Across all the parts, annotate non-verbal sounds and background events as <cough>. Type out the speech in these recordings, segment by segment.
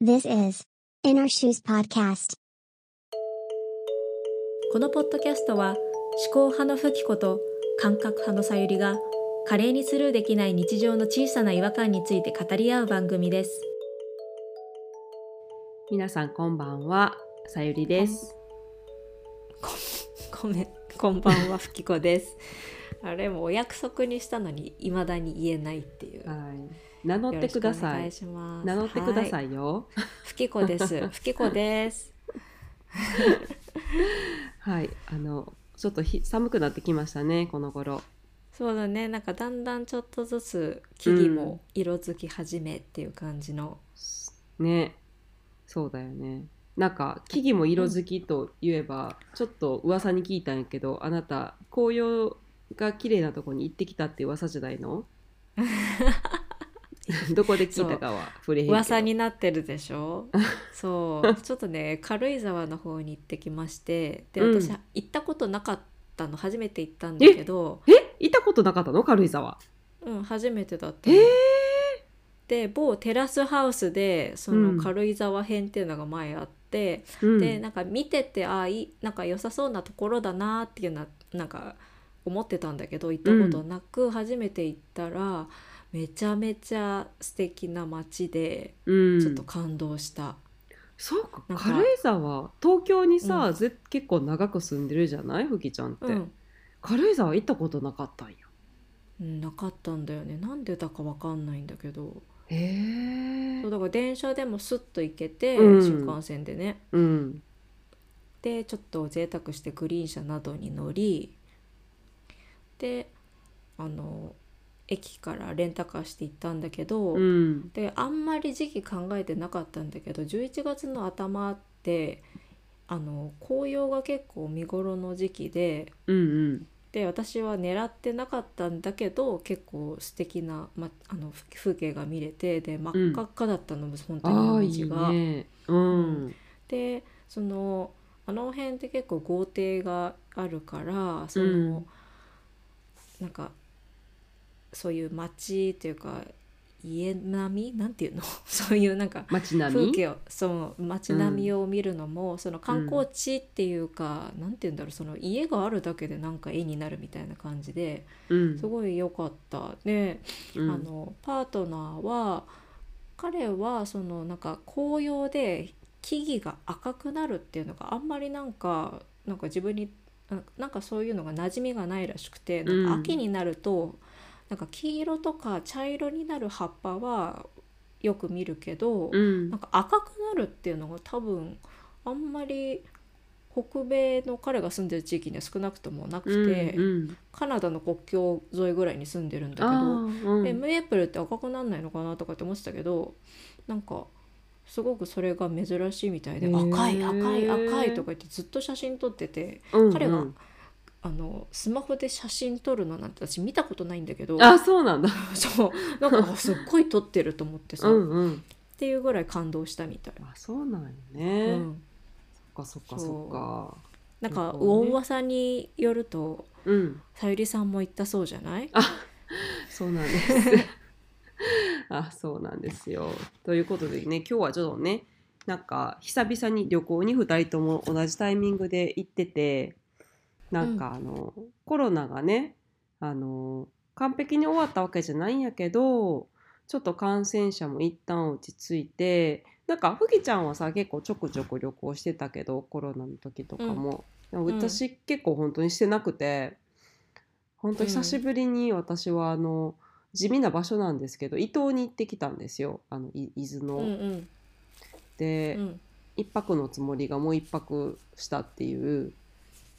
This is In Our Shoes Podcast. このポッドキャストは思考派のフキコと感覚派のさゆりが華麗にスルーできない日常の小さな違和感について語り合う番組です。皆さんこんばんは、さゆりです。ごめん、こんばんは、ふきこです。あれもお約束にしたのに未だに言えないっていう。はい、名乗ってください。名乗ってくださはい。いよ。ふきこです。<laughs> ふきこです。<laughs> はい、あのちょっとひ寒くなってきましたね、この頃。そうだね、なんかだんだんちょっとずつ木々も色づき始めっていう感じの。ね、そうだよね。なんか木々も色づきといえば、ちょっと噂に聞いたんやけど、あなた紅葉が綺麗なとこに行ってきたって噂じゃないの？<laughs> <laughs> どこで聞いたかは触れへん。噂になってるでしょ？<laughs> そう。ちょっとね軽井沢の方に行ってきまして。でうん。私、行ったことなかったの。初めて行ったんだけど。え、行ったことなかったの？軽井沢？うん初めてだったの。えー、で某テラスハウスでそうん。の軽井沢編っていうのが前あって、うん、でなんか見ててああなんか良さそうなところだなっていうのはなんか思ってたんだけど行ったことなく、初めて行ったらめちゃめちゃ素敵な街でうん、ちょっと感動した。そうか。軽井沢。東京にさ、うん。ぜ結構長く住んでるじゃない？ふきちゃんって、うん。軽井沢行ったことなかったんや。うん、なかったんだよね。なんでだかわかんないんだけど。へえそうだから電車でもスッと行けて、うん。新幹線でね。うん。でちょっと贅沢してグリーン車などに乗りであの駅からレンタカーして行ったんだけど、うん。であんまり時期考えてなかったんだけど11月の頭ってあの紅葉が結構見頃の時期でうんうん。で私は狙ってなかったんだけど結構素敵なまあの風景が見れてで真っ赤っかだったの、本当にああいい紅葉が。ね。うん。でそのあの辺って結構豪邸があるからその、うん。なんかそういう街っていうか家並み？なんていうの？<laughs> そういうなんか街並み？風景をその街並みを見るのも、その観光地っていうか、なんて言うんだろうその家があるだけでなんか絵になるみたいな感じでうん。すごい良かった。で、うん。あのパートナーは彼はそのなんか紅葉で木々が赤くなるっていうのがあんまりなんかなんか自分にななんかそういうのが馴染みがないらしくてなんかうん。秋になると、なんか黄色とか茶色になる葉っぱはよく見るけど、うん。なんか赤くなるっていうのが多分あんまり北米の彼が住んでる地域には少なくともなくて、うんうん。カナダの国境沿いぐらいに住んでるんだけど。うん。でメープルって赤くなんないのかなとかって思ってたけどなんかすごくそれが珍しいみたいで「へー。赤い赤い赤い」とか言ってずっと写真撮っててうん彼がうんあのスマホで写真撮るのなんて私見たことないんだけど。あそうなんだ。<laughs> そう。なんかあすっごい撮ってると思ってさ、っうんうん。ていうぐらい感動したみたい。あそうなんようね、ん、そっかそっかそっか。なんかなるほどね。噂によるとうん。さゆりさんも行ったそうじゃない？そうなんです。<laughs> あ、そうなんですよ。ということでね、今日はちょっとね、なんか久々に旅行に2人とも同じタイミングで行ってて、なんかあの、コロナがね、あの、完璧に終わったわけじゃないんやけど、ちょっと感染者も一旦落ち着いて、なんか、ふきちゃんはさ、結構ちょくちょく旅行してたけど、コロナの時とかも。でも私、結構本当にしてなくて、本当久しぶりに私はあの、地味な場所なんですけど伊東に行ってきたんですよ。あのい伊豆の。うんうん。で、うん。一泊のつもりがもう一泊したっていう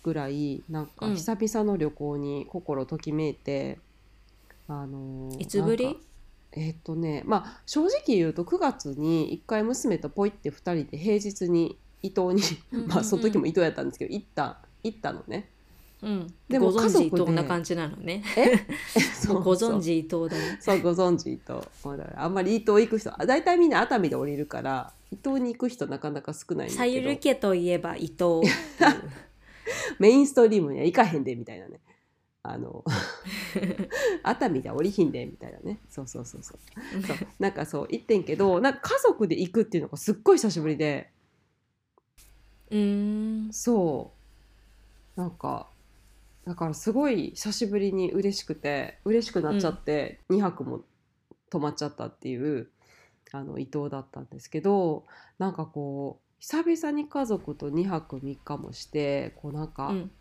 ぐらいなんかうん。久々の旅行に心ときめいて、あのいつぶり？えーっとねまあ正直言うと9月に一回娘とポイって2人で平日に伊東にうんうんうん。まあその時も伊東やったんですけど行った行ったのね。うん、でもご存知伊家族で。藤な感じなのね。<laughs> そもうごそう存知伊藤だね。そうご存知伊東まあんまり伊東行く人あ大体みんな熱海で降りるから伊東に行く人なかなか少ないんださゆるけど家といえば伊藤。<laughs> メインストリームには行かへんでみたいなね。あの熱海で降りひんでみたいなね。そうそうそうそう。そう。なんかそう言ってんけどなんか家族で行くっていうのがすっごい久しぶりで。うーん。そう。なんかだからすごい久しぶりに嬉しくて嬉しくなっちゃって2泊も泊まっちゃったっていうあの伊藤だったんですけどなんかこう久々に家族と2泊3日もしてこうなんか、うん。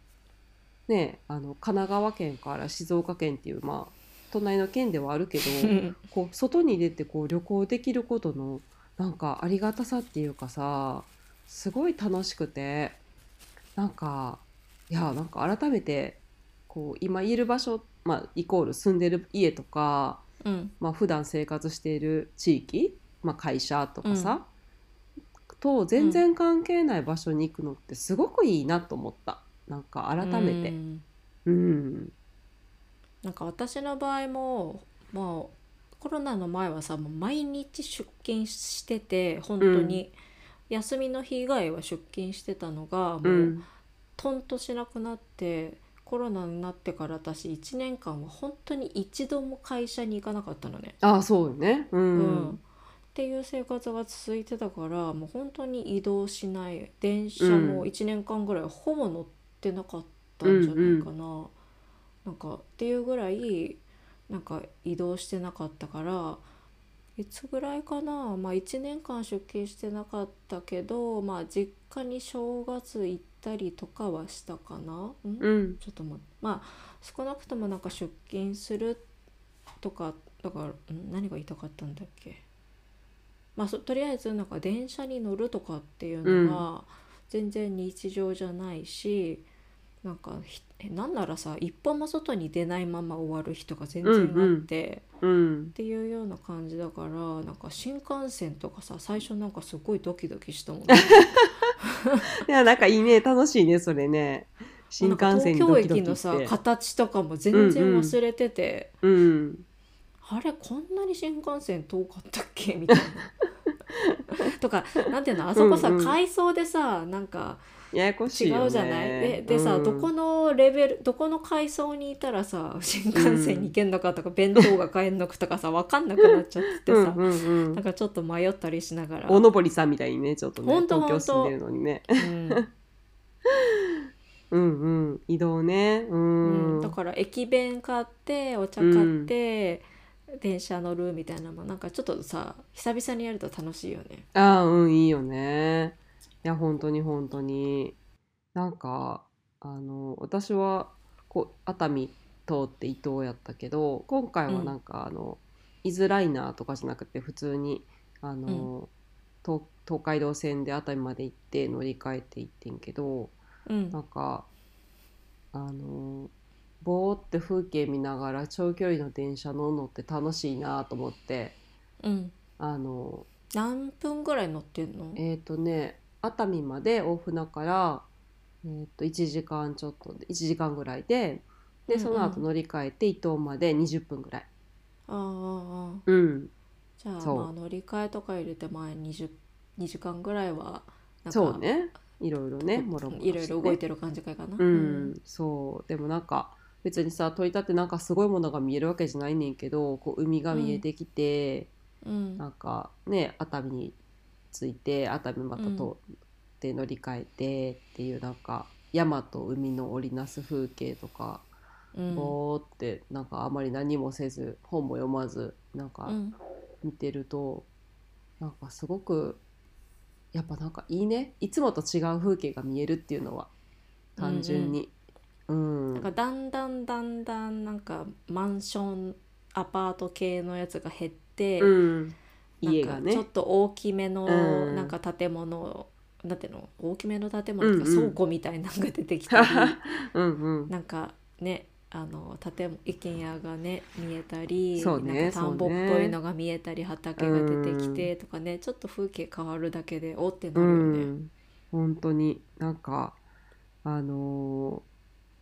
ねあの神奈川県から静岡県っていうまあ隣の県ではあるけど <laughs> こう外に出てこう旅行できることのなんかありがたさっていうかさすごい楽しくてなんかいやなんか改めてこう今いる場所、まあ、イコール住んでる家とか、うん。まあ普段生活している地域、まあ、会社とかさ、と全然関係ない場所に行くのってすごくいいなと思ったなんか改めてう。んうんなんか私の場合もまあコロナの前はさもう毎日出勤してて本当に、休みの日以外は出勤してたのがもう、うんとんとしなくなってコロナになってから私1年間は本当に一度も会社に行かなかったのね。あそうよね。ううんん。っていう生活が続いてたからもう本当に移動しない。電車も1年間ぐらいほぼ乗ってなかったんじゃないかな。なんかっていうぐらいなんか移動してなかったからいつぐらいかな？まあ1年間出勤してなかったけどまあ実家に正月行ったりとかはしたかな？ん？うん。ちょっと待って。まあ少なくともなんか出勤するとかだからん？何が言いたかったんだっけ？まあそとりあえずなんか電車に乗るとかっていうのは全然日常じゃないし、なんかひえなんならさ一歩も外に出ないまま終わる日とか全然あって、うんっ。ていうような感じだからなんか新幹線とかさ最初なんかすごいドキドキしたもんね。<laughs> いやなんかいいね楽しいねそれね。新幹線東京駅のさ。形とかも全然忘れてて。うん。あれこんなに新幹線遠かったっけ？みたいな。<laughs> とか <laughs> なんていうのあそこさ、うんうん階層でさなんかややこしい。違うじゃない、ででさ、うんどこのレベルどこの階層にいたらさ新幹線に行けんのかとか、弁当が買えんのかとかさ分かんなくなっちゃってさ、なんかちょっと迷ったりしながら。おのぼりさんみたいにねちょっとね東京住んでるのにね。<laughs> うんうんうん移動ね。ううんん。だから駅弁買ってお茶買って、電車乗るみたいなのもなんかちょっとさ久々にやると楽しいよね。ああうんいいよね。いや本当に本当になんかあの私はこう熱海通って伊東やったけど今回はなんか、あの伊豆ライナーとかじゃなくて普通にあの、東東海道線で熱海まで行って乗り換えて行ってんけどうんなんかあのぼーって風景見ながら長距離の電車乗るのって楽しいなと思って。うん、あの何分ぐらい乗ってんの？えっ、とね熱海まで大船から、えー、と1時間ちょっとで1時間ぐらいでうんうん。でその後乗り換えて伊東まで20分ぐらい。ああああうん、じゃあそう。まあ乗り換えとか入れて前 20, 2時間ぐらいはなんかそうね。いろいろねもろもろいろいろ動いてる感じかいかな。うん、そう。でもなんか別にさ取り立ってなんかすごいものが見えるわけじゃないねんけどこう海が見えてきて、うん。なんかね熱海に着いて熱海また通って乗り換えてっていうなんか山と海の織りなす風景とかうん。ぼーってなんかあまり何もせず本も読まずなんかうん。見てると、なんかすごくやっぱなんかいいね。いつもと違う風景が見えるっていうのは単純に。うんなんかだんだんだんだんなんかマンションアパート系のやつが減って、うん、家がね。ちょっと大きめのうん。なんか建物、なんていうの？大きめの建物とかうんうん。倉庫みたいなのが出てきたり、<laughs> うんうん。なんかねあの建物一軒家がね見えたりそうねなんか田んぼっぽいのが見えたり、畑が出てきてとかねちょっと風景変わるだけでおってなうるよね。ん、本当に。なんかあのー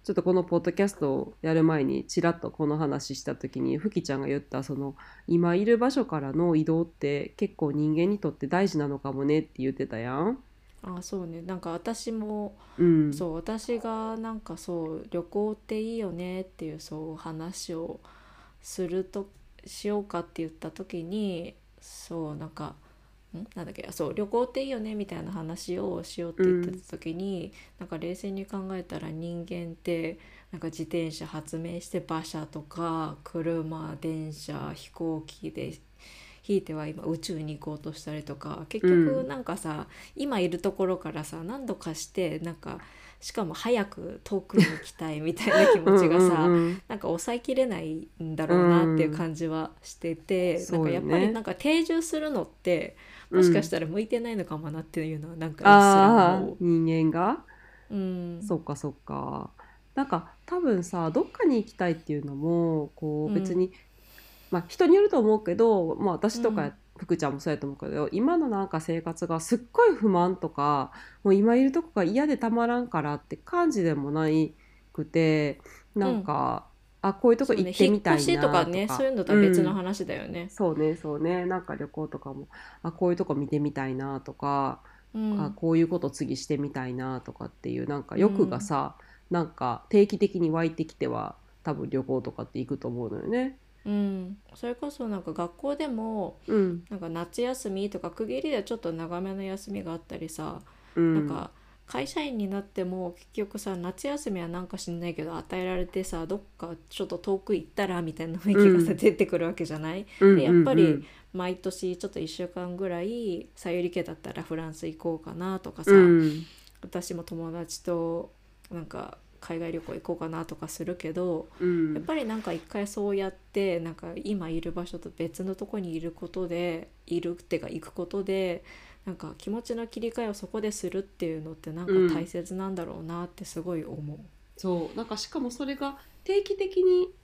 ちょっとこのポッドキャストをやる前にちらっとこの話した時にふきちゃんが言ったその今いる場所からの移動って結構人間にとって大事なのかもねって言ってたやん。あそうねなんか私も、うん、そう私がなんかそう旅行っていいよねっていうそう話をするとしようかって言った時にそうなんかんなんだっけそう旅行っていいよねみたいな話をしようって言ってた時に、なんか冷静に考えたら人間ってなんか自転車発明して馬車とか車電車飛行機でひいては今宇宙に行こうとしたりとか結局うんなんかさ、今いるところからさ何度かしてなんかしかも早く遠くに行きたいみたいな気持ちがさ、うんうんうん。なんか抑えきれないんだろうなっていう感じはしてて、うん。なんかやっぱりなんか定住するのってもしかしたら向いてないのかもなっていうのはなんかあ。人間が？うん、そっかそっか。なんか多分さどっかに行きたいっていうのもこううん。別に、まあ人によると思うけど、まあ、私とかうん。福ちゃんもそうやと思うけど今のなんか生活がすっごい不満とかもう今いるとこが嫌でたまらんからって感じでもないくてなんか、あこういうとこ行ってみたいな引っ越しとかねそういうのとは別のうん話だよね。そうねそうね。なんか旅行とかもあこういうとこ見てみたいなとか、うん。あこういうこと次してみたいなとかっていうなんか欲がさ、なんか定期的に湧いてきては多分旅行とかって行くと思うのよね。うん、それこそなんか学校でもうん。なんか夏休みとか区切りでちょっと長めの休みがあったりさ、うん、なんか会社員になっても結局さ夏休みはなんか知んないけど与えられてさどっかちょっと遠く行ったらみたいな雰囲気がさ、うん出てくるわけじゃない？うんでやっぱりうん毎年ちょっと1週間ぐらいさゆり家だったらフランス行こうかなとかさ、うん。私も友達となんか海外旅行行こうかなとかするけどうん。やっぱりなんか一回そうやってなんか今いる場所と別のとこにいることでいるってか行くことでなんか気持ちの切り替えをそこでするっていうのってなんかうん大切なんだろうなってすごい思う。そう。なんかしかもそれが定期的に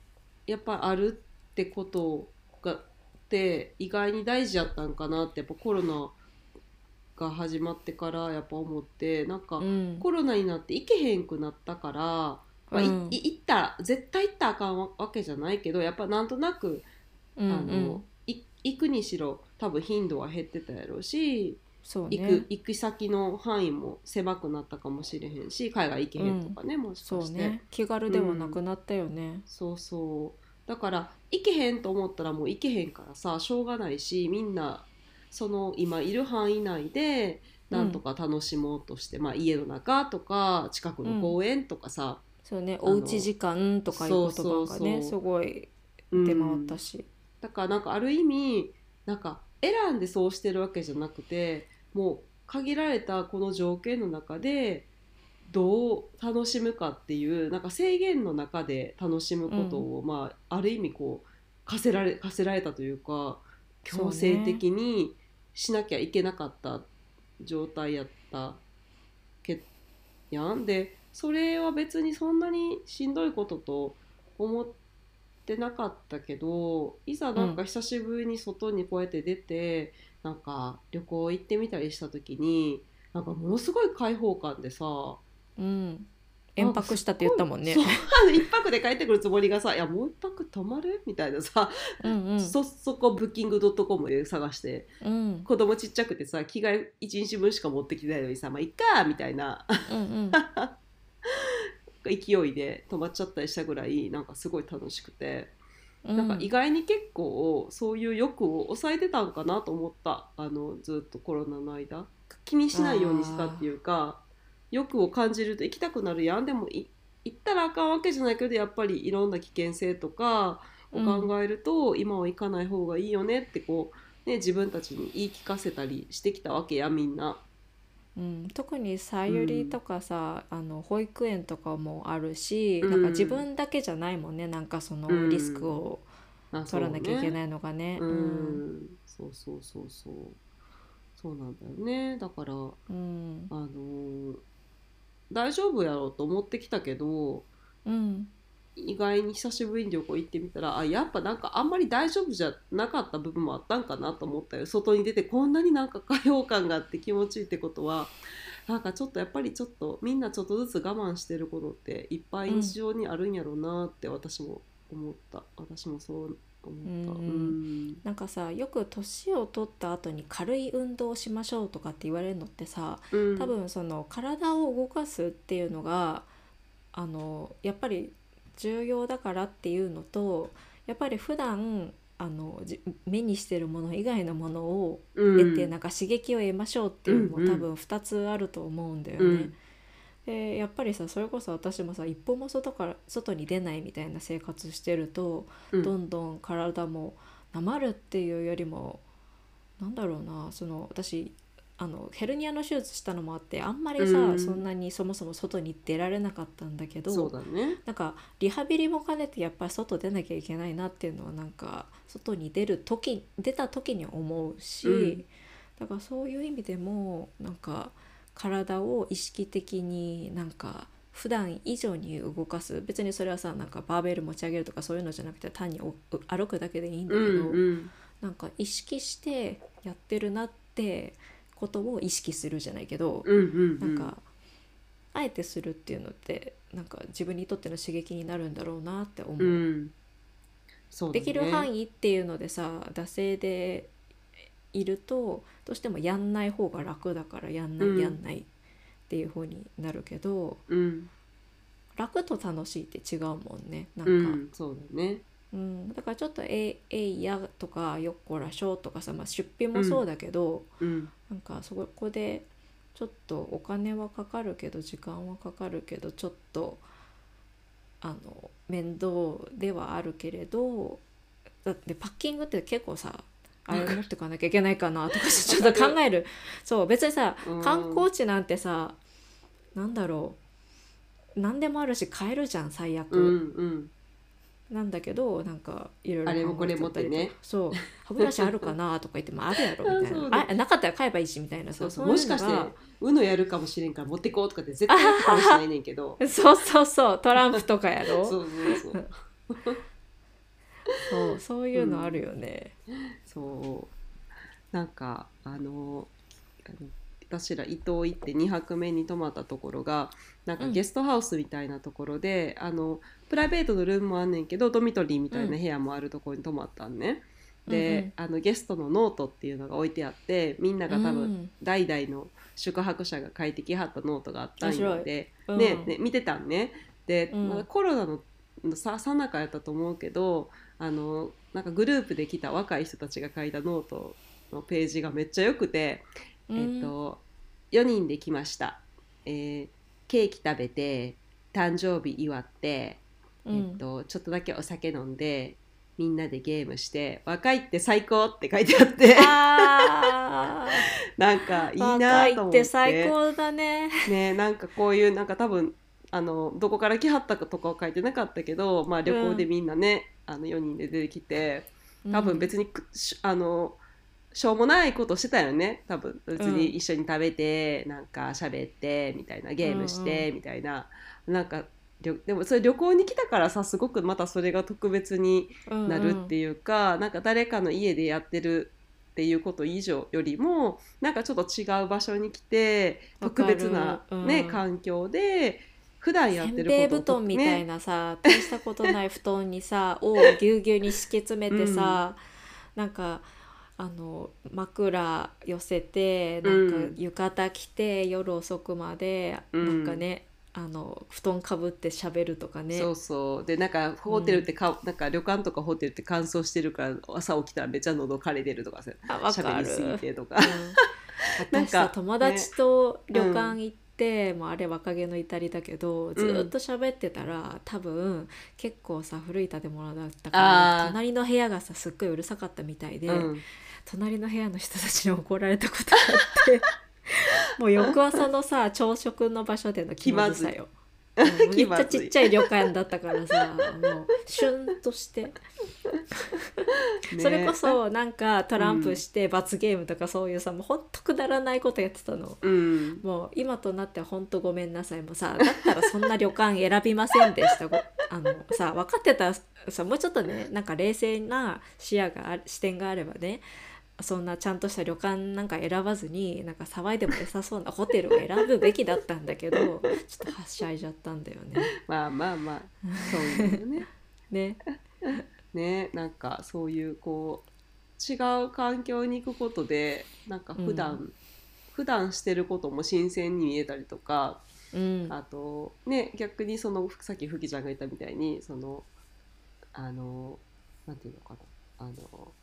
やっぱあるってことがって意外に大事やったんかなってやっぱコロナが始まってからやっぱ思ってなんか、うん。コロナになって行けへんくなったから、まあいうんい行ったら絶対行ったらあかんわけじゃないけどやっぱなんとなく、うんあのうんい行くにしろ多分頻度は減ってたやろうし、そう行くね行く先の範囲も狭くなったかもしれへんし海外行けへんとかね、もしかして。そうね。気軽ではなくなったよね。そうそう。だから行けへんと思ったらもう行けへんからさしょうがないしみんなその今いる範囲内でなんとか楽しもうとして、まあ、家の中とか近くの公園とかさ、そうねおうち時間とかいう言葉がそうそうそう。ねすごいうん出回ったし。だからなんかある意味なんか選んでそうしてるわけじゃなくてもう限られたこの条件の中でどう楽しむかっていうなんか制限の中で楽しむことを、まあある意味こう課せられ課せられたというか強制的にしなきゃいけなかった状態やったけやん。でそれは別にそんなにしんどいことと思ってなかったけどいざなんか久しぶりに外にこうやって出て、なんか旅行行ってみたりした時になんかものすごい開放感でさうん。延泊したって言ったもんね。一泊で帰ってくるつもりがさ「いやもう一泊泊まる?」みたいなさ、うんうん。そそこブッキングドットコムで探してうん。子供ちっちゃくてさ着替え1日分しか持ってきてないのにさ「まあいっか」みたいな。うんうん。<laughs> 勢いで泊まっちゃったりしたぐらいなんかすごい楽しくて、うんなんか意外に結構そういう欲を抑えてたんかなと思った。あのずっとコロナの間。気にしないようにしたっていうか欲を感じると行きたくなるやん。でもい行ったらあかんわけじゃないけどやっぱりいろんな危険性とかを考えると、今は行かない方がいいよねってこう、ね、自分たちに言い聞かせたりしてきたわけやみんな。うん、特にさゆりとかさ、あの保育園とかもあるし、うん。なんか自分だけじゃないもんねなんかそのうん。リスクをあ取らなきゃいけいないのがね。ううん。ん、そうそうそうそう。そうなんだよね。だからあのうんー大丈夫やろうと思ってきたけどうん意外に久しぶりに旅行行ってみたらあやっぱなんかあんまり大丈夫じゃなかった部分もあったんかなと思ったよ。外に出てこんなになんか開放感があって気持ちいいってことはなんかちょっとやっぱりちょっとみんなちょっとずつ我慢してることっていっぱい日常にあるんやろうなって私も思った。私もそう思った。うん。うん。なんかさよく年を取った後に軽い運動をしましょうとかって言われるのってさうん。多分その体を動かすっていうのがあのやっぱり重要だからっていうのとやっぱり普段あのじ目にしてるもの以外のものをうん。得てなんか刺激を得ましょうっていうのうんうん。も多分2つあると思うんだよね。うん。でやっぱりさそれこそ私もさ一歩も外から外に出ないみたいな生活してると、うん。どんどん体もなまるっていうよりもなんだろうなその私あのヘルニアの手術したのもあってあんまりさ、うん。そんなにそもそも外に出られなかったんだけそうどだね。なんかリハビリも兼ねてやっぱり外出なきゃいけないなっていうのはなんか外に出る時出た時に思うし、うん。だからそういう意味でもなんか体を意識的になんか普段以上に動かす。別にそれはさなんかバーベル持ち上げるとかそういうのじゃなくて単にお歩くだけでいいんだうけど、んうん。なんか意識してやってるなってことを意識するじゃないけど、うんうんうんん。なかあえてするっていうのってなんか自分にとっての刺激になるんだろうなって思う。うん。そうだでねきる範囲っていうのでさ惰性でいるとどうしてもやんない方が楽だからやんない、うんやんないっていう風になるけどうん楽と楽しいって違うもんねなんか、うんそうだね。うん。だからちょっと「ええいや」とか「よっこらしょ」とかさ、まあ、出費もそうだけど、うん。なんかそこでちょっとお金はかかるけど時間はかかるけどちょっとあの面倒ではあるけれどだってパッキングって結構さあれ持ってかなきゃいけないかなとかちょっと考える。<laughs> そう別にさうん。観光地なんてさなんだろう。何でもあるし買えるじゃん最悪。うんうんなんだけどなんかいろいろあれもこれもってね。そう。<laughs> 歯ブラシあるかなとか言ってもあるやろみたいな。<laughs> だあなかったら買えばいいしみたいなさ。そうそう。もしかしてが UNO やるかもしれんから持ってこうとかって絶対やってかもしれないねんけど。<laughs> そうそうそう。トランプとかやろ。そうそうそう。そうそういうのあるよね、そう。なんかあの私ら伊東行って2泊目に泊まったところがなんかうん。ゲストハウスみたいなところで、あのプライベートのルームもあんねんけどドミトリーみたいな部屋もあるところに泊まったんね。で、あのゲストのノートっていうのが置いてあってみんなが多分うん。代々の宿泊者が書いてきはったノートがあったんよで、うん。ねね見てたんね。で、うん。まだコロナのささなかやったと思うけどあのなんかグループで来た若い人たちが書いたノートのページがめっちゃよくて、えっと4人で来ました、えーケーキ食べて誕生日祝って、うん。えっと、ちょっとだけお酒飲んでみんなでゲームして若いって最高って書いてあって。あ <laughs> なんかいいーなと思って。若いって最高だね。ねなんかこういうなんか多分あのどこから来はったかとかは書いてなかったけど、まあ、旅行でみんなね、あの4人で出てきて多分別にく、しあのしょうもないことしてたよね。多分別に一緒に食べて、なんか喋ってみたいなゲームして、みたいな。なんかでもそれ旅行に来たからさすごくまたそれが特別にうんなるっていうか、なんか誰かの家でやってるっていうこと以上よりもなんかちょっと違う場所に来て特別な、ねうん。環境で普段やってること布団みたいな、なさ、大したことない布団にさ <laughs> をぎゅうぎゅうに敷き詰めてさ、なんかあの枕寄せてなんかうん。浴衣着て、夜遅くまで、うん。なんかねあの布団かぶって喋るとかね。そうそう。でなんかホテルってか、なんか旅館とかホテルって乾燥してるから朝起きたらめっちゃ喉枯れてるとかさあわかる。喋りすぎてとか。うん、<laughs> なんか私さ友達と旅館行って、もうあれ若気の至りだけどずーっと喋ってたら、多分結構さ古い建物だったから隣の部屋がさすっごいうるさかったみたいで、うん。隣の部屋の人たちに怒られたことがあって <laughs> もう翌朝のさ朝食の場所での気まずさよ。うんめっちゃちっちゃい旅館だったからさもうシュンとして。ね。それこそなんかトランプして罰ゲームとかそういうさもうほんとくだらないことやってたの。うん。もう今となっては本当ごめんなさいもうさだったらそんな旅館選びませんでしたご。あのさ分かってたらさもうちょっとねなんか冷静な視野があ視点があればねそんなちゃんとした旅館なんか選ばずになんか騒いでも良さそうなホテルを選ぶべきだったんだけどちょっとはしゃいじゃったんだよね。まあまあまあそういうの <laughs> ね。ね。ねなんかそういうこう違う環境に行くことでなんか普段、うん。普段してることも新鮮に見えたりとかうん。あとね逆にそのさっきふきちゃんが言ったみたいにそのあのなんていうのかな。あの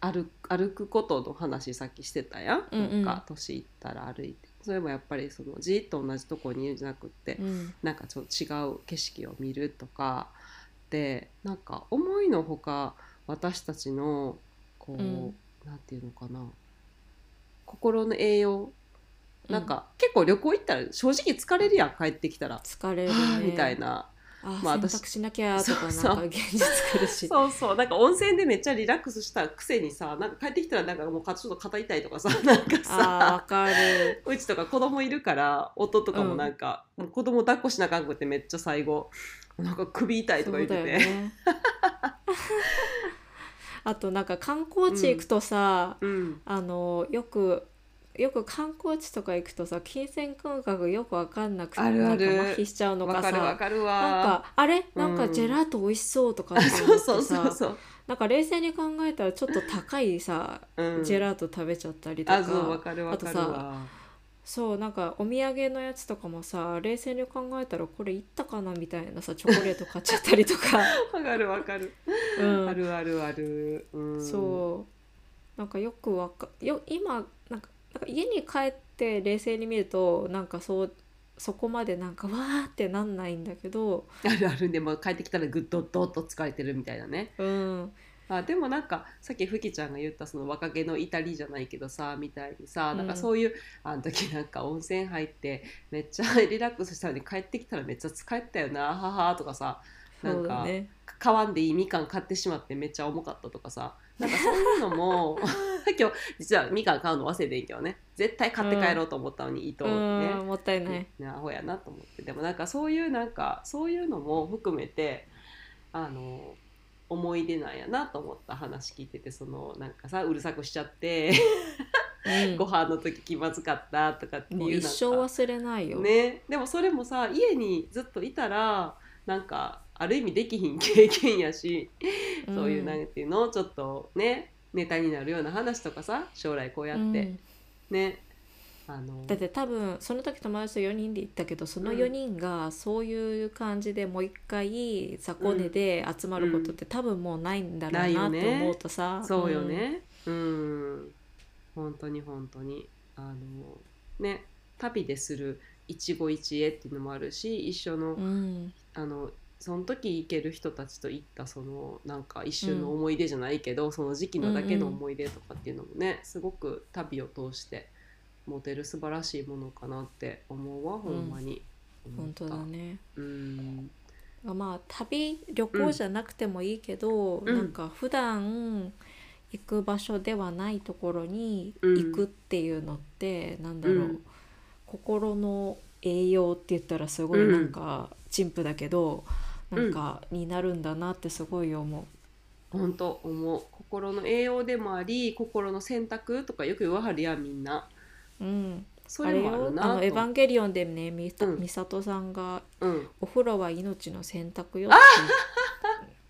歩歩くことの話さっきしてたやん,、うんうん。なんか年いったら歩いて。それもやっぱりそのじっと同じとこにいるんじゃなくって、うん。なんかちょっと違う景色を見るとか。でなんか思いのほか私たちのこう、うん。なんていうのかな。心の栄養。なんか、結構旅行行ったら正直疲れるやん。帰ってきたら、疲れるね。はあみたいなあ、まあ私洗濯しなきゃとかなんか現実来るし。<laughs> そうそう。なんか温泉でめっちゃリラックスしたくせにさなんか帰ってきたらなんかもうかちょっと肩痛いとかさ <laughs> なんかさ。わかる。うちとか子供いるから夫とかもなんか、もう子供抱っこしなあかんくってめっちゃ最後なんか首痛いとか言ってて。よね。<laughs> あとなんか観光地行くとさ、うん。あのよくよく観光地とか行くとさ金銭感覚よくわかんなくてあるある。なんか麻痺しちゃうのわかさわかるわ。なんかあれ？なんかうんジェラート美味しそうとかってあ思ってそうそうそうさそう、なんか冷静に考えたらちょっと高いさ、うん、ジェラート食べちゃったりとか。あとわそうなんかお土産のやつとかもさ冷静に考えたらこれいったかなみたいなさチョコレート買っちゃったりとか、<laughs> わかるわかる、うん。あるあるある、うん、そう。なんかよくわかよ今か家に帰って冷静に見るとなんかそうそこまでなんかわーってなんないんだけどあるある。でも帰ってきたらぐっとどっと疲れてるみたいなね。うん。あでもなんかさっきふきちゃんが言ったその若気の至りじゃないけどさみたいにさ、うん。なんかそういうあの時なんか温泉入ってめっちゃリラックスしたのに帰ってきたらめっちゃ疲れてたよなははとかさなそんか、ね買わんでいいみかん買ってしまってめっちゃ重かったとかさなんかそういうのも <laughs> 今日実はみかん買うの忘れてんけどね。絶対買って帰ろうと思ったのに、糸うをね。んもったいない、ねアホやなと思って。でもなんかそういうなんかそういうのも含めてあの思い出なんやなと思った話聞いててそのなんかさうるさくしちゃって、うん。<laughs> ご飯の時気まずかったとかっていう一生忘れないよ、ね。でもそれもさ家にずっといたらなんかある意味できひん経験やし、うん。そういうなんていうのちょっとねネタになるような話とかさ将来こうやって、うん。ねあのだって多分その時友達と4人で行ったけどそのうん。4人がそういう感じでもう一回雑魚寝で集まることって多分もうないんだろうないよなってね。思うとさ、そうよね。うん。本当に本当に。あのね旅でする一期一会っていうのもあるし一緒の,、うん、うん。あのその時行ける人たちと行ったそのなんか一瞬の思い出じゃないけど、その時期のだけの思い出とかっていうのもね、すごく旅を通して持てる素晴らしいものかなって思うわほんまに。思本った、当だね。うん。まあ旅旅行じゃなくてもいいけど、うん。なんか普段行く場所ではないところにうん。行くっていうのって、なんだろう、うん。心の栄養って言ったらすごいなんか陳腐だけど、なんかになるんだなってすごい思本当思う。心の栄養でもあり心の選択とかよく言わはるやんみんな。う。うん、それもあるなあの「エヴァンンゲリオン」でねみさうん。美里さんがうん「お風呂は命の選択よ」っ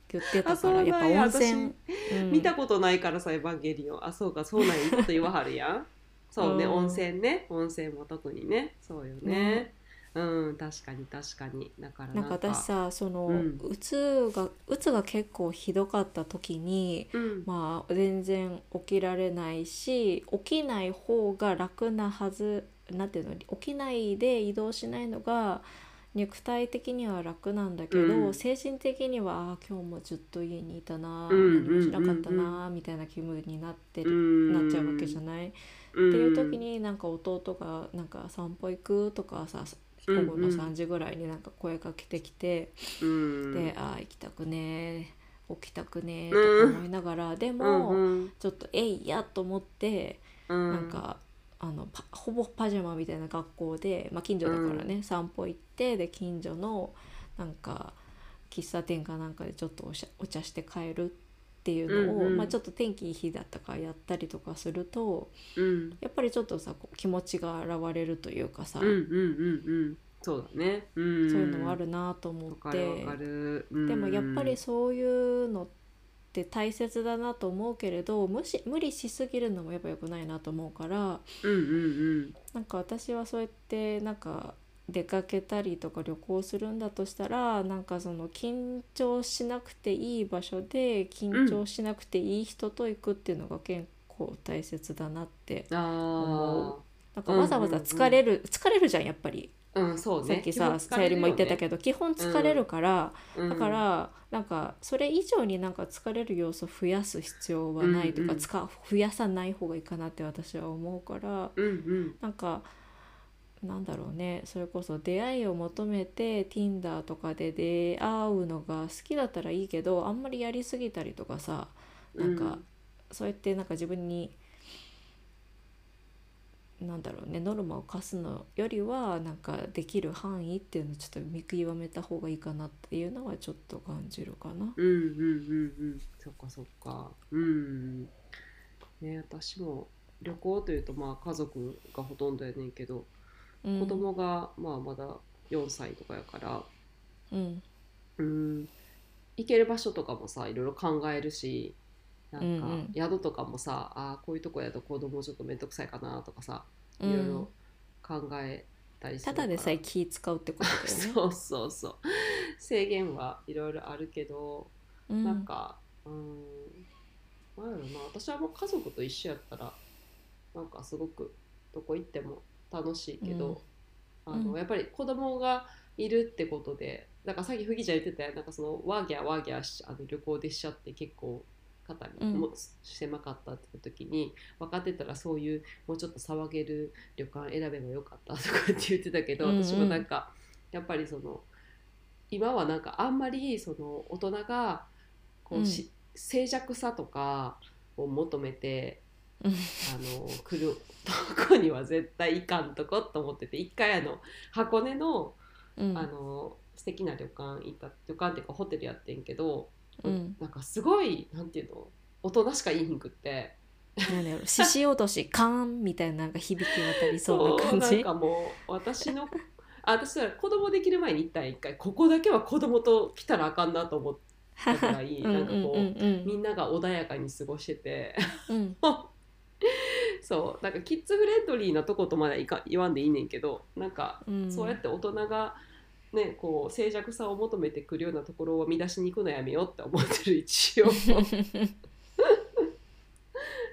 て言ってたからや。っぱ温泉、うん。見たことないからさ「エヴァンゲリオン」あそうかそうなんや。と言わはるやん。そうね、うん。温泉ね。温泉も特にね。そうよね。ねうん確かに確かに。だからなんか私さその、うん。うつがうつが結構ひどかった時にうん。まあ全然起きられないし起きない方が楽なはずなんていうの起きないで移動しないのが肉体的には楽なんだけど、うん。精神的にはあー今日もずっと家にいたな、うん何もしなかったな、みたいな気分になってる、うん。なっちゃうわけじゃない？っっていう時になんか弟がなんか散歩行くとかさ午後の3時ぐらいになんか声かけてきて、うん。で「あー行きたくねー起きたくねー」とか思いながら、でも、うんちょっと「えいや」と思って、うん。なんかあのパほぼパジャマみたいな学校で、まあ、近所だからね、散歩行ってで近所のなんか喫茶店かなんかでちょっとおしゃお茶して帰るっていうのを、うんうん。まあ、ちょっと天気いい日だったからやったりとかするとうん。やっぱりちょっとさこう気持ちが現れるというかさ、うんうんうんうん。そうだね。うん。そういうのはあるなと思わって、うん。でもやっぱりそういうのって大切だなと思うけれど無し無理しすぎるのもやっぱ良くないなと思うからうんうん。なんか私はそうやってなんか出かけたりとか旅行するんだとしたらなんかその緊張しなくていい場所で緊張しなくていい人と行くっていうのが結構大切だなってうん。あなんかわざわざ疲れる、疲れるじゃんやっぱり、あうんそうね。さっきささゆりも言ってたけど基本疲れるから、どだからなんかそれ以上になんか疲れる要素増やす必要はないとか、うんうん。増やさない方がいいかなって私は思うからうんうん。なんかなんだろうね。それこそ出会いを求めて Tinder とかで出会うのが好きだったらいいけどあんまりやりすぎたりとかさなんか、うんそうやってなんか自分になんだろうねノルマを課すのよりはなんかできる範囲っていうのをちょっと見極めた方がいいかなっていうのはちょっと感じるかな。うんうんうんうん。そっかそっか。うん。ね私も旅行というとまあ家族がほとんどやねんけど、うん子供がまあまだ4歳とかやから。うん。うん。行ける場所とかもさいろいろ考えるしなんか宿とかもさ、あーこういうとこやと子供ちょっと面倒くさいかなとかさうん。いろいろ考えたりするから、ただでさえ気使うってことだよね。<laughs> そうそうそう。制限はいろいろあるけど、うん。なんかうん。なんやろな。私はもう家族と一緒やったらなんかすごくどこ行っても楽しいけど、あのうん。やっぱり子供がいるってことでなんかさっきふぎちゃん言ってたよなんかそのワーギャーワーギャーしあの旅行でしちゃって結構肩にうん。も狭かったって時に分かってたらそういうもうちょっと騒げる旅館選べばよかったとかって言ってたけど、うんうん。私もなんかやっぱりその今はなんかあんまりその大人がこうし、静寂さとかを求めてうんあの来る <laughs> とこには絶対行かんとこと思ってて一回あの箱根のうん。あの素敵な旅館行った旅館っていうかホテルやってんけど、うん。なんかすごいなんていうの大人しかいいひんくって。なんだろう獅子落としカーンみたいななんか響き渡りそうな感じ。なんかもう私のあ私は子供できる前に行ったん一回ここだけは子供と来たらあかんなと思ったぐらいうん <laughs> なんかこう、みんなが穏やかに過ごしてて。うん <laughs> <laughs> そうなんかキッズフレンドリーなとことまではいか言わんでいいねんけどなんかうん。そうやって大人がねこう静寂さを求めてくるようなところを見出しに行くのやめようって思ってる <laughs> 一応。<laughs>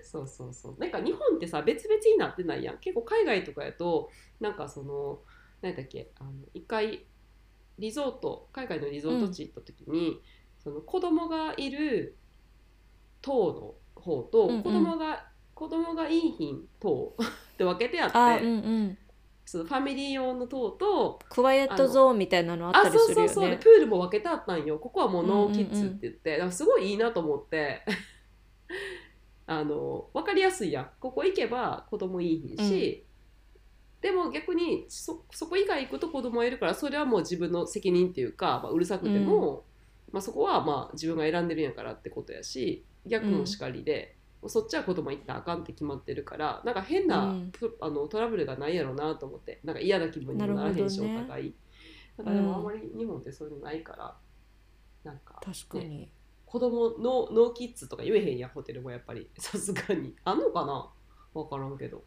そうそうそう。なんか日本ってさ別々になってないやん。結構海外とかやとなんかその何だっけあの一回リゾート海外のリゾート地行った時に、その子供がいる島の方とうんうん。子供が、子供がいい品島 <laughs> って分けてあって、あうんうん。そのファミリー用の塔とクワイエットゾーンみたいなのあったありそうそうそう、するよねプールも分けてあったんよ。ここはもうノーキッズって言って、だからすごいいいなと思って。<laughs> あの分かりやすいやん。ここ行けば子供いいし、でも逆にそそこ以外行くと子供がいるからそれはもう自分の責任っていうか、まあ、うるさくても、まあ、そこはまあ自分が選んでるんやからってことやし逆もしかりで、そっちは子供行ったらあかんって決まってるからなんか変な、うん。プあのトラブルがないやろうなと思ってなんか嫌な気分にもならへんし、お互い。なんかでもうんあんまり日本ってそういうのないから、なんか確かに、子供のノーキッズとか言えへんやんホテルもやっぱり。さすがに。あんのかな？分からんけど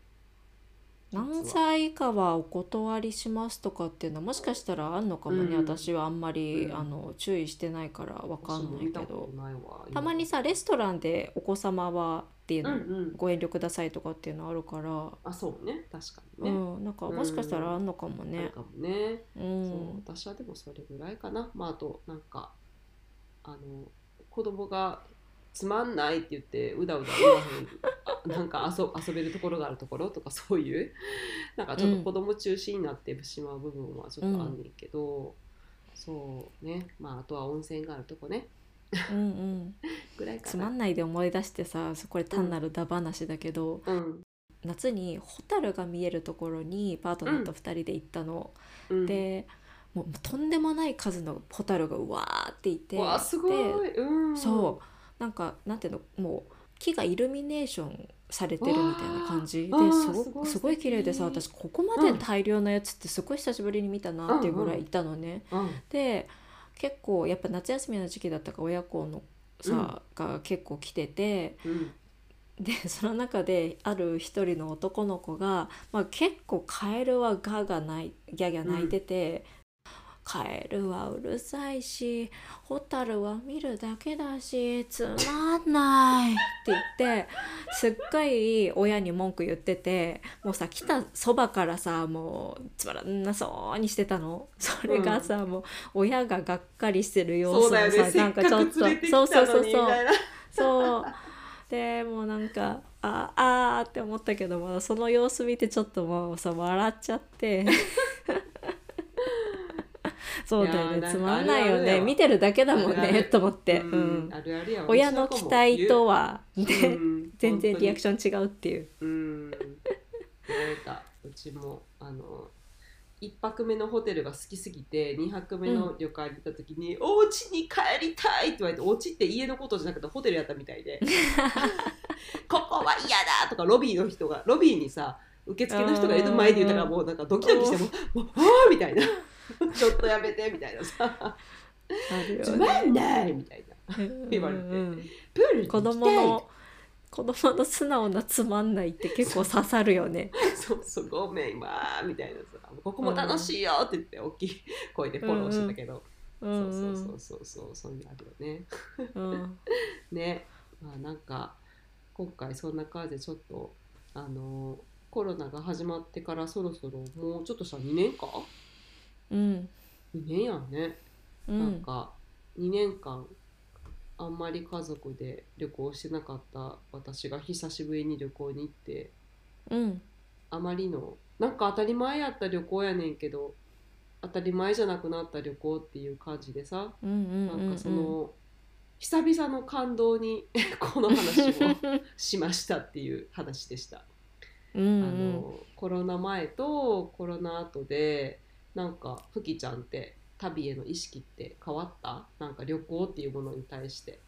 何歳以下はお断りしますとかっていうのはもしかしたらあんのかもね、うん。私はあんまり、うん。あの注意してないからわかんないけど。たまにさレストランでお子様はっていううんの、うん。ご遠慮くださいとかっていうのあるから、あそうね。確かにうね、ん。なんかもしかしたらあんのかもね。ある。かもね、うそうん私はでもそれぐらいかな。まああとなんかあの子供がつまんないって言ってうだうだ言わへん。あ <laughs> なんか遊遊べるところがあるところとかそういう。なんかちょっと子供中心になってしまう部分はちょっとあんねんけど、そうね。まああとは温泉があるとこね。うんうん、<laughs> ぐらいつまんないで思い出してさこれ単なるダ話だけど、うん。夏にホタルが見えるところにパートナーと2人で行ったの、うん、でもうとんでもない数のホタルがうわーっていて。わあすごい、でうん、そうなんかなんていうのもう木がイルミネーションされてるみたいな感じですごすごい綺麗でさ私ここまで大量のやつってすごい久しぶりに見たなっていうぐらいいたのね。うん。で結構やっぱ夏休みの時期だったから親子のさ、が結構来ててうん。でその中である一人の男の子が、まあ、結構カエルはガーガー泣いギャギャ泣いてて、カエルはうるさいしホタルは見るだけだしつまんないって言ってすっごい親に文句言っててもうさ来たそばからさもうつまらなそうにしてたの。それがさ、もう親ががっかりしてる様子そうだよね。なんかちょっとそうそうそうそう。そう。でもうなんかああーって思ったけどもその様子見てちょっともうさ笑っちゃってそうだよねつまんないよね見てるだけだもんねと思って、ううん親の期待とは、全然リアクシション違うっていう。うんうちもあの1泊目のホテルが好きすぎて2泊目の旅館に行った時に「お家に帰りたい!」って言われてお家って家のことじゃなくてホテルやったみたいで「<laughs> ここは嫌だ!」とかロビーの人がロビーにさ受付の人がいる前で言ったからもうなんかドキドキしても「もうああ!」みたいな「<laughs> ちょっとやめて」みたいなさ。ある「つよまんねない!」みたいな。言われて。うん。うん「プールに子行きたい!」供の子供の素直なつまんないって結構刺さるよね。そうそうごめんわーみたいなさ。ここも楽しいよって言って大きい声でフォローしてたけど、うん。そうそうそうそうそうそういうのあるよね。うん。<laughs> ね。まあなんか今回そんな感じでちょっとあのーコロナが始まってからそろそろもうちょっとしたら2年かうん。2年やんね、うん。なんか2年間あんまり家族で旅行してなかった私が久しぶりに旅行に行ってうん。あまりのなんか当たり前やった旅行やねんけど当たり前じゃなくなった旅行っていう感じでさうんうんうんうん。なんかその、久々の感動に <laughs> この話をしましたっていう話でした。うんうん。あのコロナ前とコロナ後でなんかふきちゃんって旅への意識って変わった？なんか旅行っていうものに対して。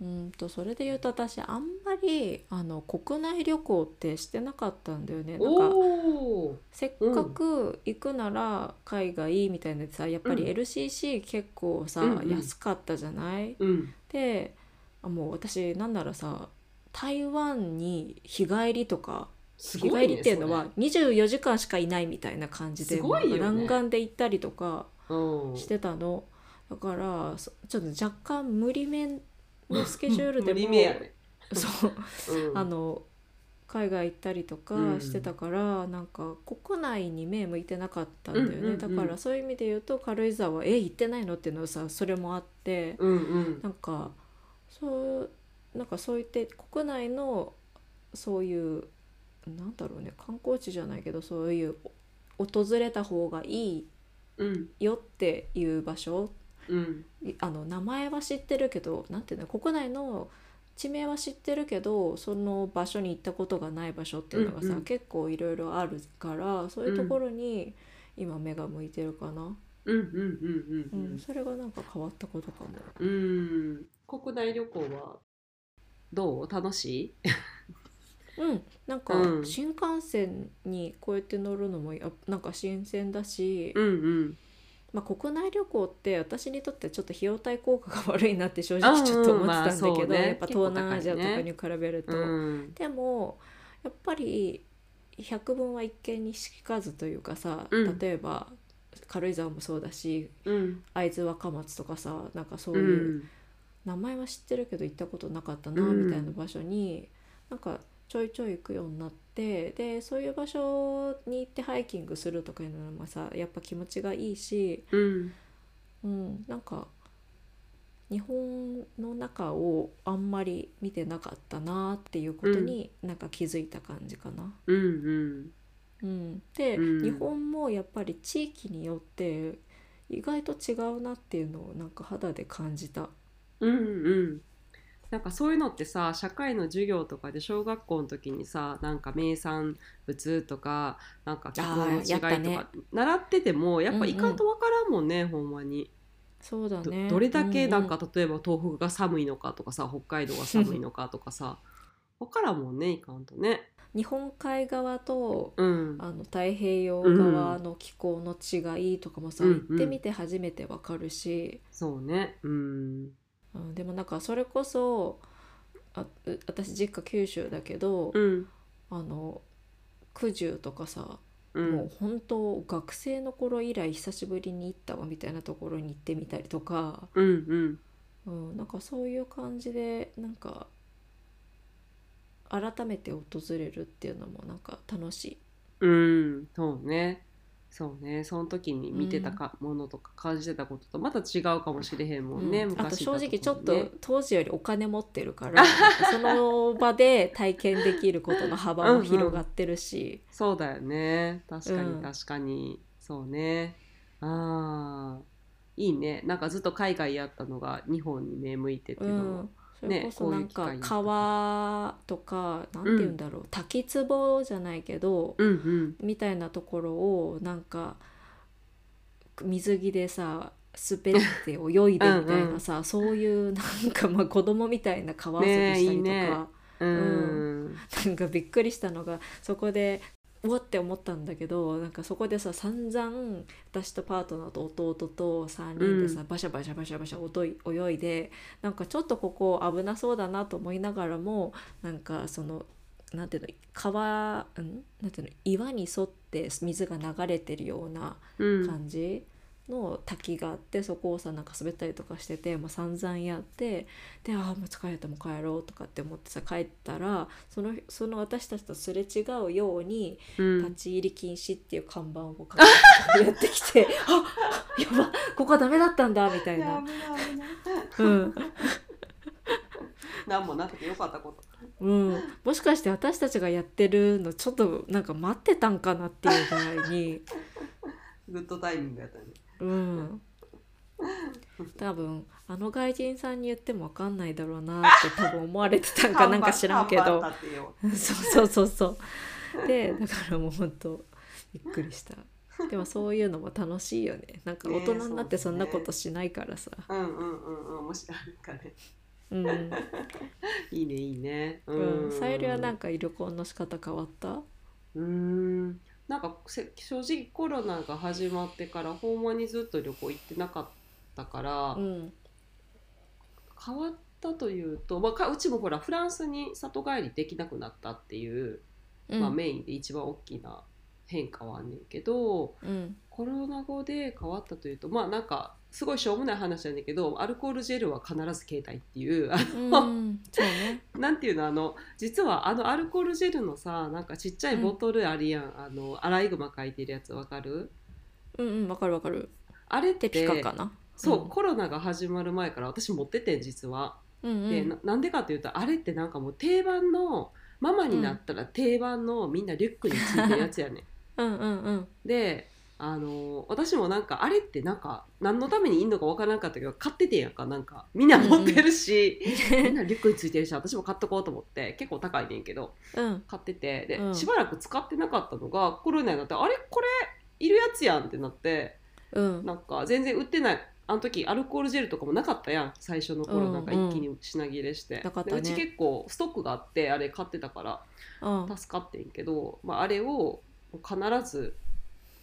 うんとそれで言うと私あんまりあの国内旅行ってしてなかったんだよね。なんかせっかく行くなら海外みたいなさやっぱりうん。LCC 結構さ、うんうん。安かったじゃない？うん。であもう私なんならさ台湾に日帰りとか日すごいね帰りっていうのは24時間しかいないみたいな感じでね。弾丸で行ったりとかしてたの。だからそちょっと若干無理めのスケジュールでも。<laughs> そう。うん。あの海外行ったりとかうんしてたから、なんか国内に目向いてなかったんだよね、うんうんうん。だからそういう意味で言うと軽井沢え行ってないのっていうのはさそれもあってうんうん。なんかそうなんかそう言って国内のそういうなんだろうね観光地じゃないけどそういうお訪れた方がいいうんよっていう場所？うん。いあの名前は知ってるけどなんていうの？国内の地名は知ってるけどその場所に行ったことがない場所っていうのがさ、うんうん結構いろいろあるからそういうところに今目が向いてるかな、それがなんか変わったことかも。うん。国内旅行はどう？楽しい？うん、なんかうん。新幹線にこうやって乗るのもやなんか新鮮だし、うんうん。まあ、国内旅行って私にとってちょっと費用対効果が悪いなって正直ちょっと思ってたんだけど、うんまあそうね。やっぱ東南アジアとかに比べると。うんでもやっぱり百聞は一見にしかずというかさ、うん。例えば軽井沢もそうだしうん。会津若松とかさなんかそうういう、ん。名前は知ってるけど行ったことなかったなうん。みたいな場所に、なんかちょいちょい行くようになってでそういう場所に行ってハイキングするとかいうのもさやっぱ気持ちがいいし、うん。うん、なんか日本の中をあんまり見てなかったなっていうことになんか気づいた感じかな。うんうん。うん、で、うん。日本もやっぱり地域によって意外と違うなっていうのをなんか肌で感じた。うんうんなんかそういうのってさ社会の授業とかで小学校の時にさなんか名産物とかなんか気候の違いとかね。習っててもやっぱいかんとわからんもんね、ほんまに。どそうだね。どれだけなんかうう例えば東北が寒いのかとかさ北海道が寒いのかとかさ <laughs> 分からんもんねいかんとね。日本海側とうん。あの太平洋側の気候の違いとかもさ、うん。行ってみて初めてわかるし、そうね。うんうん、でもなんかそれこそあう私実家九州だけど、うん。あの九十とかさ、うん。もう本当学生の頃以来久しぶりに行ったわみたいなところに行ってみたりとか、うんうん。うん、なんかそういう感じでなんか改めて訪れるっていうのもなんか楽しい。うんそうねそうね。その時に見てたか、ものとか感じてたこととまた違うかもしれへんもんね、うん。あと昔正直ちょっと当時よりお金持ってるから <laughs> その場で体験できることの幅も広がってるし、そうだよね。確かうん。に確かに、そうね。あー。いいね。なんかずっと海外やったのが日本に目向いてってういうのも、ん、それこそなんか川とかなんて言うんだろう、滝壺じゃないけど、うんうん。みたいなところをなんか水着でさ滑って泳いでみたいな <laughs> さそういうなんかまあ子供みたいな川遊びしたりとか、ねえいいね。うん。なんかびっくりしたのがそこでうわって思ったんだけどなんかそこでさ散々私とパートナーと弟と3人でさ、うバシャバシャバシャバシャ泳いでなんかちょっとここ危なそうだなと思いながらもなんかそのなんていうの川ん？なんていうの岩に沿って水が流れてるようなうん。感じの滝があってそこをさなんか滑ったりとかしててもう散々やってでああもう疲れたもう帰ろうとかって思ってさ帰ったらそのその私たちとすれ違うようにうん。立ち入り禁止っていう看板をかけてやってきて <laughs> あやばここダメだったんだみたいな。うんなん。<laughs> もなくてよかったこと。うん、もしかして私たちがやってるのちょっとなんか待ってたんかなっていうぐらいに。<laughs> グッドタイミングやったねうん、多分あの外人さんに言っても分かんないだろうなって多分思われてたんかなんか知らんけど。そうそうそうそう。でだからもうほんとびっくりした。でもそういうのも楽しいよね。なんか大人になってねそうんなことしないからさ、うんうんうんうん。面白いかね。うん。<laughs> いいねいいね。うん。さゆりはなんかか旅行の仕方変わった？うーんなんかせ正直コロナが始まってからほんまにずっと旅行行ってなかったから、うん。変わったというと、まあか、うちもほらフランスに里帰りできなくなったっていう、うん。まあ、メインで一番大きな変化はあんねんけどうん。コロナ後で変わったというとまあなんかすごいしょうもない話なんだけどアルコールジェルは必ず携帯っていうあうん。そうね。<laughs> なんていうのあの実はあのアルコールジェルのさなんかちっちゃいボトルあるやん、あのアライグマ書いてるやつわかる？うんうんわかるわかる。あれってテピカかな？そう、うん。コロナが始まる前から私持っててん実は。うんうん。でななんでかというとあれってなんかもう定番のママになったら定番のみんなリュックについてるやつやねん。<laughs> うんうんうん。であの私もなんかあれってなんか何のためにいんのかわからなかったけど買っててんやんかなんか。みんな持ってるし、みんなリュックについてるし私も買っとこうと思って結構高いねんけどうん。買ってて。で、うん。しばらく使ってなかったのがコロナになってあれこれいるやつやんってなってうん。なんか全然売ってないあの時アルコールジェルとかもなかったやん最初の頃うんなんか一気に品切れして、なかったね。でうち結構ストックがあってあれ買ってたからうん。助かってんけど、まあ、あれを必ず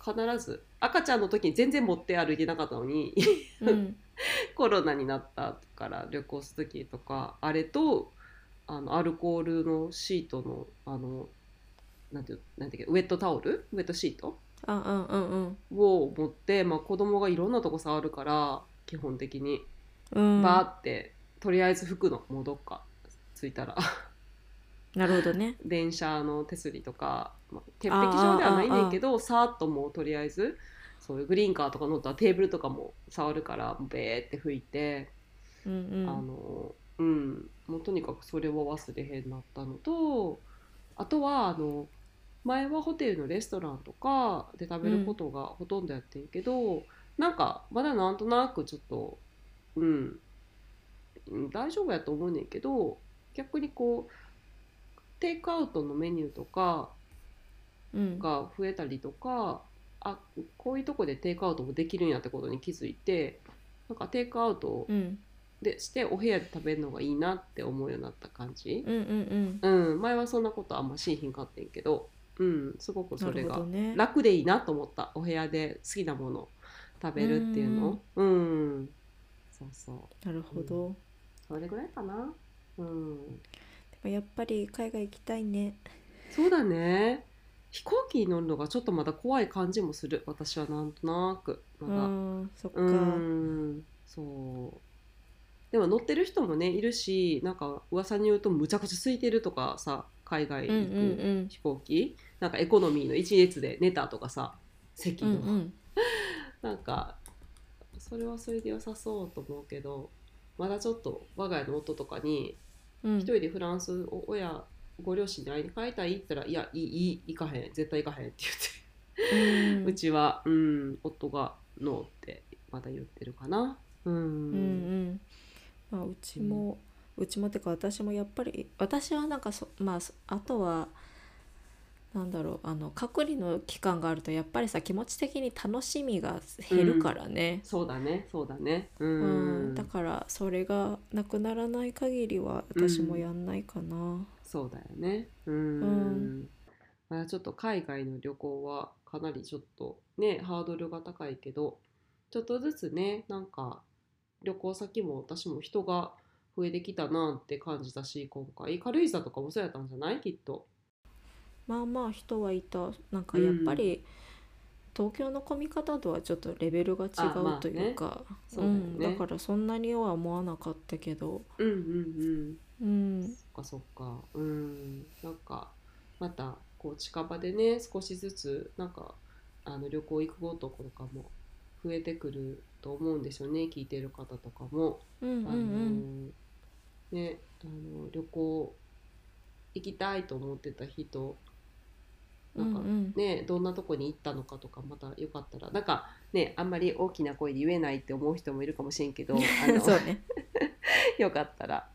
必ず赤ちゃんの時に全然持って歩いてなかったのにうん。<laughs> コロナになったから旅行する時とかあれとあのアルコールのシートのあのなんていうなんていうかウェットタオル？ウェットシート？あうんうんうん。を持って、まあ、子供がいろんなとこ触るから基本的に。うん。バーってとりあえず拭くのもうどっか着いたらなるほどね。電車の手すりとか、まあ、潔癖症ではないねんけどさーっともうとりあえずそういうグリーンカーとか乗ったらテーブルとかも触るからベーって拭いて、うんうん。あのうん。もうとにかくそれを忘れへんなったのとあとはあの前はホテルのレストランとかで食べることがほとんどやってんけど、なんかまだなんとなくちょっとうんうん。大丈夫やと思うねんけど逆にこうテイクアウトのメニューとかうん。が増えたりとかあこういうとこでテイクアウトもできるんやってことに気づいてなんかテイクアウトうん。でしてお部屋で食べるのがいいなって思うようになった感じ、うんうんうん。うん。前はそんなことあんましいひんかってんけど、うん、すごくそれが楽でいいなと思った。お部屋で好きなものを食べるっていうの。うん。そうそう。なるほど、それぐらいかな。うんやっぱり海外行きたいね。そうだね。飛行機に乗るのがちょっとまだ怖い感じもする。私はなんとなく。まうだんそっか、うんそう。でも乗ってる人もねいるしなんか噂によるとむちゃくちゃ空いてるとかさ海外うんう行くん。飛行機、なんかエコノミーの一列で寝たとかさ席の、うんうん。<laughs> なんかそれはそれで良さそうと思うけどまだちょっと我が家の夫とかにうん。一人でフランスお親ご両親に会いに帰りたいって言ったら「いやいいいい行かへん絶対行かへん」って言って、うん。うちは、うん、夫が「ノー」ってまだ言ってるかな。うん。うんうん。まあ、うちも、うちもってか私もやっぱり私はなんかそまあそあとはなんだろうあの隔離の期間があるとやっぱりさ気持ち的に楽しみが減るからね、そうだねそうだね。ううんん、だからそれがなくならない限りは私もやんないかな。そうだよね。うん、うん。ちょっと海外の旅行はかなりちょっとねハードルが高いけどちょっとずつねなんか旅行先も私も人が増えてきたなって感じたし今回。軽井沢とかもそうやったんじゃない？きっとまあまあ人はいた。なんかやっぱり、東京の混み方とはちょっとレベルが違うというか、そうん、だからそんなには思わなかったけど、うんうんうん。うん、そっかそっか。うん。なんかまたこう近場でね少しずつなんかあの旅行行くごととかも増えてくると思うんですよね聞いてる方とかも。うんうんうあん。のねあの旅行行きたいと思ってた人なんかうんうん。ね、どんなとこに行ったのかとかまたよかったらなんかねあんまり大きな声で言えないって思う人もいるかもしれんけど <laughs> あのそうね、<laughs> よかったら、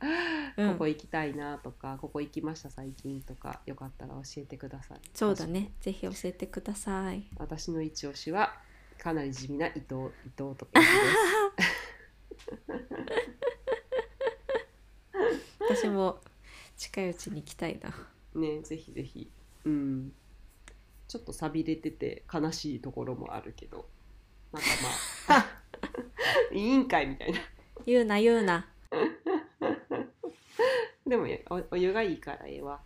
うん。ここ行きたいなとかここ行きました最近とかよかったら教えてください。そうだね。ぜひ教えてください。私の一押しはかなり地味な伊藤伊藤とか <laughs> 私も近いうちに行きたいな。ねぜひぜひ。うんちょっと寂れてて悲しいところもあるけど。なんかまあ。委員会みたいな。言うな言うな。でもおお湯がいいからええわ。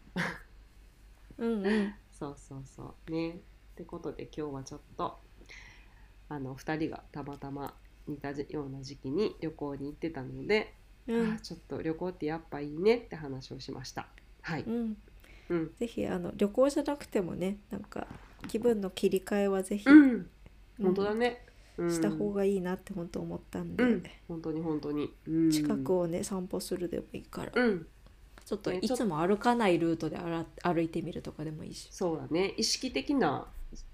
うんうん。そうそうそう。ね。ってことで今日はちょっとあの2人がたまたま似たような時期に旅行に行ってたので、うん。あちょっと旅行ってやっぱいいねって話をしました。はい、うんうん。ぜひあの旅行じゃなくてもねなんか気分の切り替えはぜひ、うん、うん本当だね、うん、した方がいいなって本当思ったんで、うん。本当に本当に、うん、近くをね散歩するでもいいから、うん。ちょっとねいつも歩かないルートで歩歩いてみるとかでもいいし。そうだね。意識的な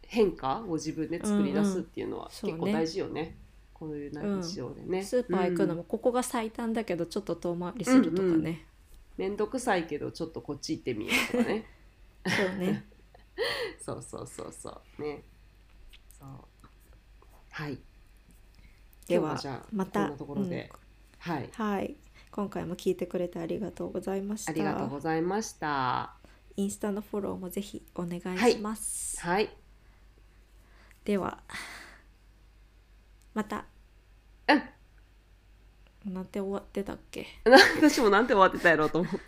変化を自分で作り出すっていうのは結構大事よね,、こういうな日常でね、スーパー行くのうん。もここが最短だけどちょっと遠回りするとかね、めんどくさいけどちょっとこっち行ってみようとかね。そうね。<laughs> そうそうそうそう。ね。そう。はい。ではじゃあまたこんなところで、はいうん。はい。今回も聞いてくれてありがとうございました。ありがとうございました。インスタのフォローもぜひお願いします、はい。ではまた。うんなんて終わってたっけ？な <laughs> 私もなんて終わってたやろうと思って。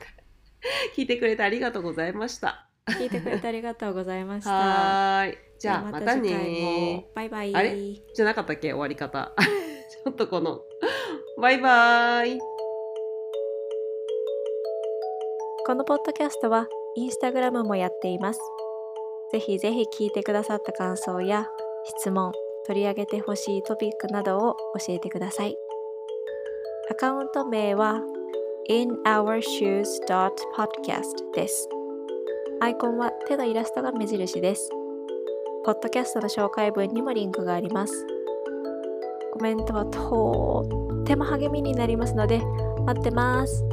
聞いてくれてありがとうございました。聞いてくれてありがとうございました。はーい。じゃあまた次回ねもバイバイ。あれ？じゃなかったっけ？終わり方。<laughs> ちょっとこのバイバーイ。このポッドキャストはインスタグラムもやっています。ぜひぜひ聞いてくださった感想や質問、取り上げてほしいトピックなどを教えてください。アカウント名は inourshoes.podcast です。アイコンは手のイラストが目印です。ポッドキャストの紹介文にもリンクがあります。コメントはとっても励みになりますので待ってます。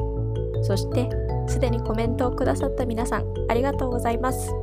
そしてすでにコメントをくださった皆さんありがとうございます。